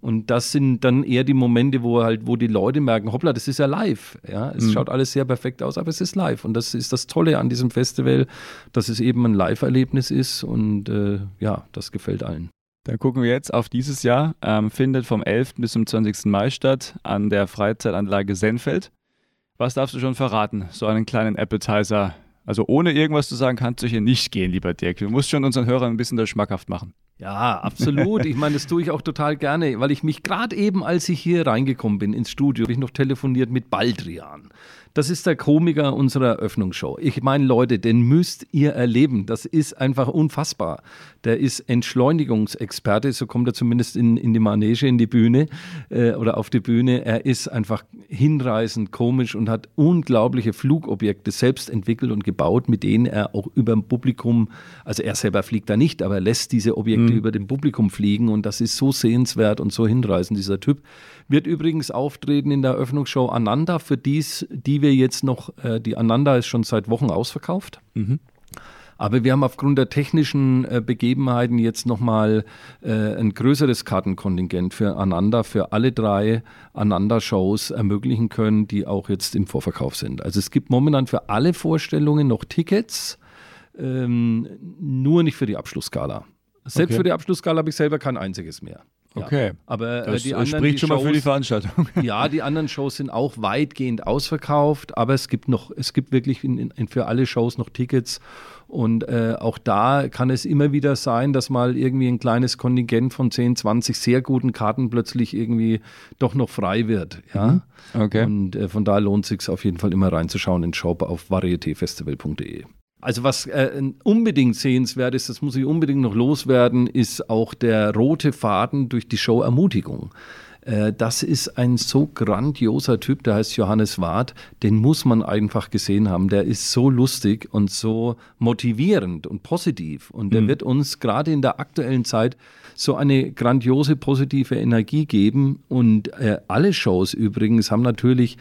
Und das sind dann eher die Momente, wo halt, wo die Leute merken, hoppla, das ist ja live. Ja, es mhm. schaut alles sehr perfekt aus, aber es ist live. Und das ist das Tolle an diesem Festival, dass es eben ein Live-Erlebnis ist und äh, ja, das gefällt allen. Dann gucken wir jetzt auf dieses Jahr. Ähm, findet vom 11. bis zum 20. Mai statt an der Freizeitanlage Senfeld. Was darfst du schon verraten? So einen kleinen Appetizer. Also ohne irgendwas zu sagen, kannst du hier nicht gehen, lieber Dirk. Du musst schon unseren Hörern ein bisschen das schmackhaft machen. Ja, absolut. Ich meine, das tue ich auch total gerne, weil ich mich gerade eben, als ich hier reingekommen bin ins Studio, habe ich noch telefoniert mit Baldrian. Das ist der Komiker unserer Eröffnungsshow. Ich meine, Leute, den müsst ihr erleben. Das ist einfach unfassbar. Der ist Entschleunigungsexperte, so kommt er zumindest in, in die Manege, in die Bühne äh, oder auf die Bühne. Er ist einfach hinreißend komisch und hat unglaubliche Flugobjekte selbst entwickelt und gebaut, mit denen er auch über dem Publikum, also er selber fliegt da nicht, aber er lässt diese Objekte mhm. über dem Publikum fliegen und das ist so sehenswert und so hinreißend, dieser Typ. Wird übrigens auftreten in der Eröffnungsshow Ananda, für dies, die wir jetzt noch, äh, die Ananda ist schon seit Wochen ausverkauft. Mhm. Aber wir haben aufgrund der technischen äh, Begebenheiten jetzt nochmal äh, ein größeres Kartenkontingent für Ananda, für alle drei Ananda-Shows ermöglichen können, die auch jetzt im Vorverkauf sind. Also es gibt momentan für alle Vorstellungen noch Tickets, ähm, nur nicht für die Abschlussskala. Selbst okay. für die Abschlussskala habe ich selber kein einziges mehr. Okay. Aber äh, das die anderen, spricht die schon Shows, mal für die Veranstaltung. ja, die anderen Shows sind auch weitgehend ausverkauft, aber es gibt noch, es gibt wirklich in, in, für alle Shows noch Tickets Und äh, auch da kann es immer wieder sein, dass mal irgendwie ein kleines Kontingent von 10, 20 sehr guten Karten plötzlich irgendwie doch noch frei wird. Ja? Mhm. Okay. Und äh, von daher lohnt es sich auf jeden Fall immer reinzuschauen in den Shop auf varietéfestival.de. Also was äh, unbedingt sehenswert ist, das muss ich unbedingt noch loswerden, ist auch der rote Faden durch die Show Ermutigung. Äh, das ist ein so grandioser Typ, der heißt Johannes Ward, den muss man einfach gesehen haben. Der ist so lustig und so motivierend und positiv und der mhm. wird uns gerade in der aktuellen Zeit so eine grandiose positive Energie geben und äh, alle Shows übrigens haben natürlich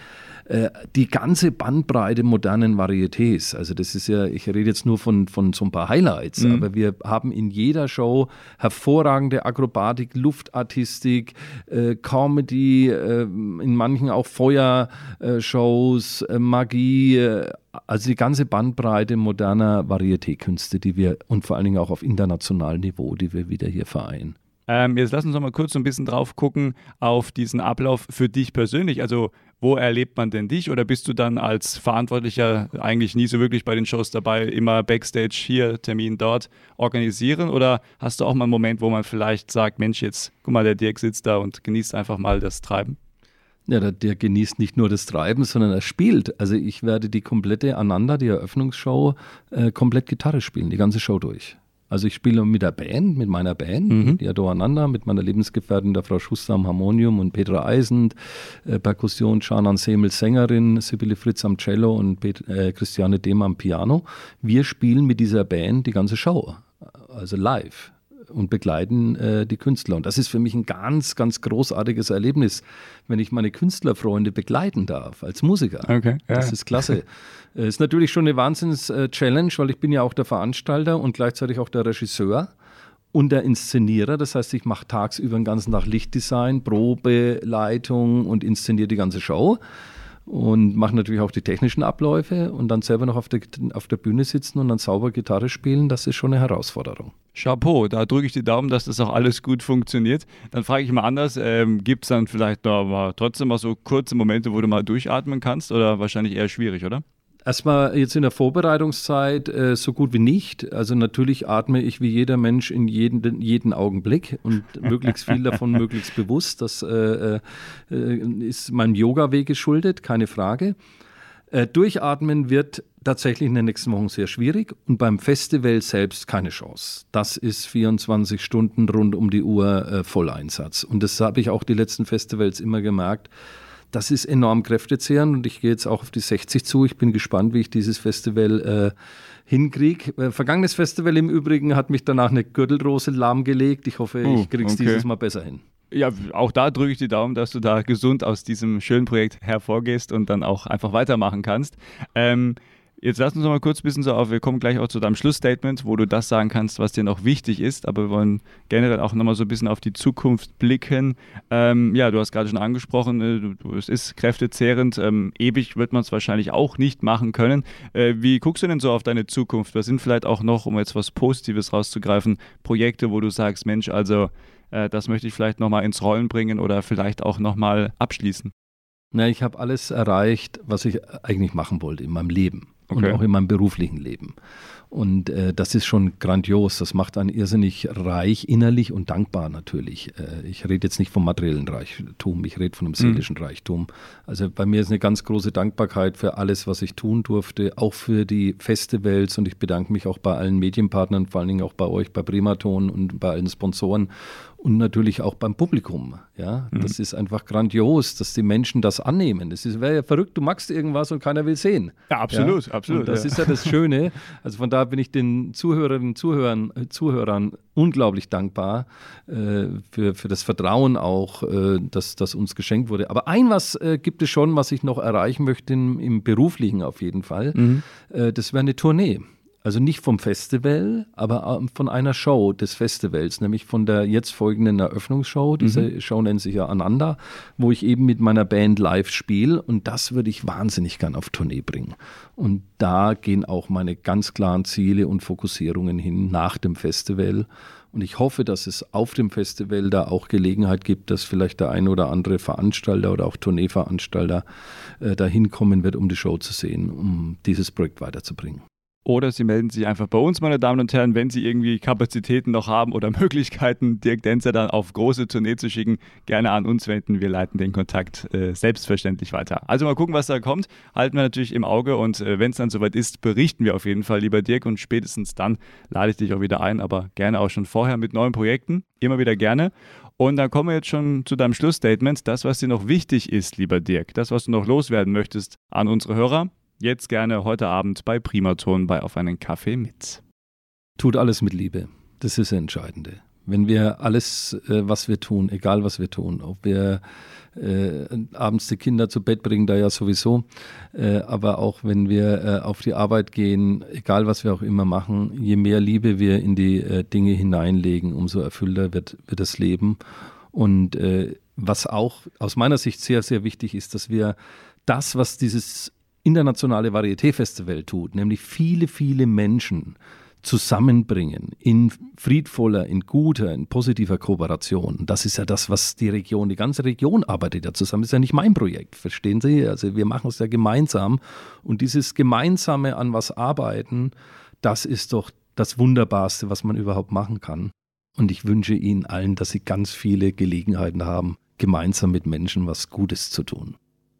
äh, die ganze Bandbreite modernen Varietés. Also das ist ja, ich rede jetzt nur von, von so ein paar Highlights, mhm. aber wir haben in jeder Show hervorragende Akrobatik, Luftartistik, äh, Comedy, äh, in manchen auch Feuershows, äh, Magie, äh, also die ganze Bandbreite moderner Varieté-Künste, die wir und vor allen Dingen auch auf internationalem Niveau, die wir wieder hier vereinen. Ähm, jetzt lass uns noch mal kurz so ein bisschen drauf gucken auf diesen Ablauf für dich persönlich. Also wo erlebt man denn dich oder bist du dann als Verantwortlicher eigentlich nie so wirklich bei den Shows dabei, immer Backstage hier, Termin dort organisieren oder hast du auch mal einen Moment, wo man vielleicht sagt, Mensch, jetzt guck mal, der Dirk sitzt da und genießt einfach mal das Treiben? Ja, der, der, genießt nicht nur das Treiben, sondern er spielt. Also ich werde die komplette Ananda, die Eröffnungsshow, äh, komplett Gitarre spielen, die ganze Show durch. Also ich spiele mit der Band, mit meiner Band, mhm. die Adoananda, mit meiner Lebensgefährtin, der Frau Schuster am Harmonium und Petra Eisend, äh, Perkussion, Canan Semel Sängerin, Sibylle Fritz am Cello und Pet äh, Christiane Dehm am Piano. Wir spielen mit dieser Band die ganze Show, also live und begleiten äh, die Künstler. Und das ist für mich ein ganz, ganz großartiges Erlebnis, wenn ich meine Künstlerfreunde begleiten darf als Musiker. Okay, ja. Das ist klasse. äh, ist natürlich schon eine Wahnsinns-Challenge, weil ich bin ja auch der Veranstalter und gleichzeitig auch der Regisseur und der Inszenierer. Das heißt, ich mache tagsüber den ganzen Tag Lichtdesign, Probe, Leitung und inszeniere die ganze Show und mache natürlich auch die technischen Abläufe und dann selber noch auf der, auf der Bühne sitzen und dann sauber Gitarre spielen, das ist schon eine Herausforderung. Chapeau, da drücke ich die Daumen, dass das auch alles gut funktioniert. Dann frage ich mal anders, ähm, gibt es dann vielleicht noch mal trotzdem mal so kurze Momente, wo du mal durchatmen kannst oder wahrscheinlich eher schwierig, oder? Erstmal jetzt in der Vorbereitungszeit äh, so gut wie nicht. Also natürlich atme ich wie jeder Mensch in jeden, jeden Augenblick und möglichst viel davon möglichst bewusst. Das äh, äh, ist meinem Yoga-Weg geschuldet, keine Frage. Äh, durchatmen wird tatsächlich in den nächsten Wochen sehr schwierig und beim Festival selbst keine Chance. Das ist 24 Stunden rund um die Uhr äh, Volleinsatz. Und das habe ich auch die letzten Festivals immer gemerkt das ist enorm kräftezehrend und ich gehe jetzt auch auf die 60 zu. Ich bin gespannt, wie ich dieses Festival äh, hinkriege. Äh, vergangenes Festival im Übrigen hat mich danach eine Gürtelrose lahmgelegt. Ich hoffe, oh, ich kriege es okay. dieses Mal besser hin. Ja, auch da drücke ich die Daumen, dass du da gesund aus diesem schönen Projekt hervorgehst und dann auch einfach weitermachen kannst. Ähm, Jetzt lass uns noch mal kurz ein bisschen so auf, wir kommen gleich auch zu deinem Schlussstatement, wo du das sagen kannst, was dir noch wichtig ist, aber wir wollen generell auch noch mal so ein bisschen auf die Zukunft blicken. Ähm, ja, du hast gerade schon angesprochen, äh, du, du, es ist kräftezehrend, ähm, ewig wird man es wahrscheinlich auch nicht machen können. Äh, wie guckst du denn so auf deine Zukunft? Was sind vielleicht auch noch, um jetzt was Positives rauszugreifen, Projekte, wo du sagst, Mensch, also äh, das möchte ich vielleicht noch mal ins Rollen bringen oder vielleicht auch noch mal abschließen? Na, ich habe alles erreicht, was ich eigentlich machen wollte in meinem Leben okay. und auch in meinem beruflichen Leben. Und äh, das ist schon grandios. Das macht einen irrsinnig reich, innerlich und dankbar natürlich. Äh, ich rede jetzt nicht vom materiellen Reichtum, ich rede von einem mhm. seelischen mhm. Reichtum. Also bei mir ist eine ganz große Dankbarkeit für alles, was ich tun durfte, auch für die Festivals. Und ich bedanke mich auch bei allen Medienpartnern, vor allen Dingen auch bei euch, bei Primaton und bei allen Sponsoren und natürlich auch beim Publikum. Ja, mhm. das ist einfach grandios, dass die Menschen das annehmen. Es wäre ja verrückt, du machst irgendwas und keiner will sehen. Ja, absolut, ja? absolut. Und das ja. ist ja das Schöne. Also von da bin ich den Zuhörerinnen und Zuhörern, äh, Zuhörern unglaublich dankbar äh, für, für das Vertrauen auch, äh, das, das uns geschenkt wurde. Aber ein was äh, gibt es schon, was ich noch erreichen möchte im, im beruflichen auf jeden Fall. Mhm. Äh, das wäre eine Tournee. Also nicht vom Festival, aber ähm, von einer Show des Festivals, nämlich von der jetzt folgenden Eröffnungsshow. Diese mhm. Show nennt sich ja Ananda, wo ich eben mit meiner Band live spiele. Und das würde ich wahnsinnig gern auf Tournee bringen. Und da gehen auch meine ganz klaren Ziele und Fokussierungen hin nach dem Festival. Und ich hoffe, dass es auf dem Festival da auch Gelegenheit gibt, dass vielleicht der ein oder andere Veranstalter oder auch Tourneeveranstalter äh, da hinkommen wird, um die Show zu sehen, um dieses Projekt weiterzubringen. Oder Sie melden sich einfach bei uns, meine Damen und Herren, wenn Sie irgendwie Kapazitäten noch haben oder Möglichkeiten, Dirk Denzer dann auf große Tournee zu schicken, gerne an uns wenden. Wir leiten den Kontakt äh, selbstverständlich weiter. Also mal gucken, was da kommt. Halten wir natürlich im Auge und äh, wenn es dann soweit ist, berichten wir auf jeden Fall, lieber Dirk. Und spätestens dann lade ich dich auch wieder ein, aber gerne auch schon vorher mit neuen Projekten. Immer wieder gerne. Und dann kommen wir jetzt schon zu deinem Schlussstatement. Das, was dir noch wichtig ist, lieber Dirk, das, was du noch loswerden möchtest an unsere Hörer, Jetzt gerne heute Abend bei Primaton bei Auf einen Kaffee mit. Tut alles mit Liebe. Das ist das Entscheidende. Wenn wir alles, äh, was wir tun, egal was wir tun, ob wir äh, abends die Kinder zu Bett bringen, da ja sowieso, äh, aber auch wenn wir äh, auf die Arbeit gehen, egal was wir auch immer machen, je mehr Liebe wir in die äh, Dinge hineinlegen, umso erfüllter wird, wird das Leben. Und äh, was auch aus meiner Sicht sehr, sehr wichtig ist, dass wir das, was dieses internationale Varieté-Festival tut, nämlich viele, viele Menschen zusammenbringen in friedvoller, in guter, in positiver Kooperation. Das ist ja das, was die Region, die ganze Region arbeitet ja zusammen. Das ist ja nicht mein Projekt, verstehen Sie? Also wir machen es ja gemeinsam. Und dieses gemeinsame an was arbeiten, das ist doch das Wunderbarste, was man überhaupt machen kann. Und ich wünsche Ihnen allen, dass Sie ganz viele Gelegenheiten haben, gemeinsam mit Menschen was Gutes zu tun.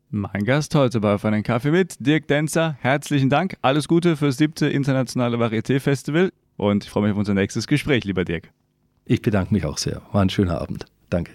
Mein Gast heute bei Auf einen Kaffee mit, Dirk Denzer. Herzlichen Dank. Alles Gute fürs siebte internationale Varieté-Festival und ich freue mich auf unser nächstes Gespräch, lieber Dirk. Ich bedanke mich auch sehr. War ein schöner Abend. Danke.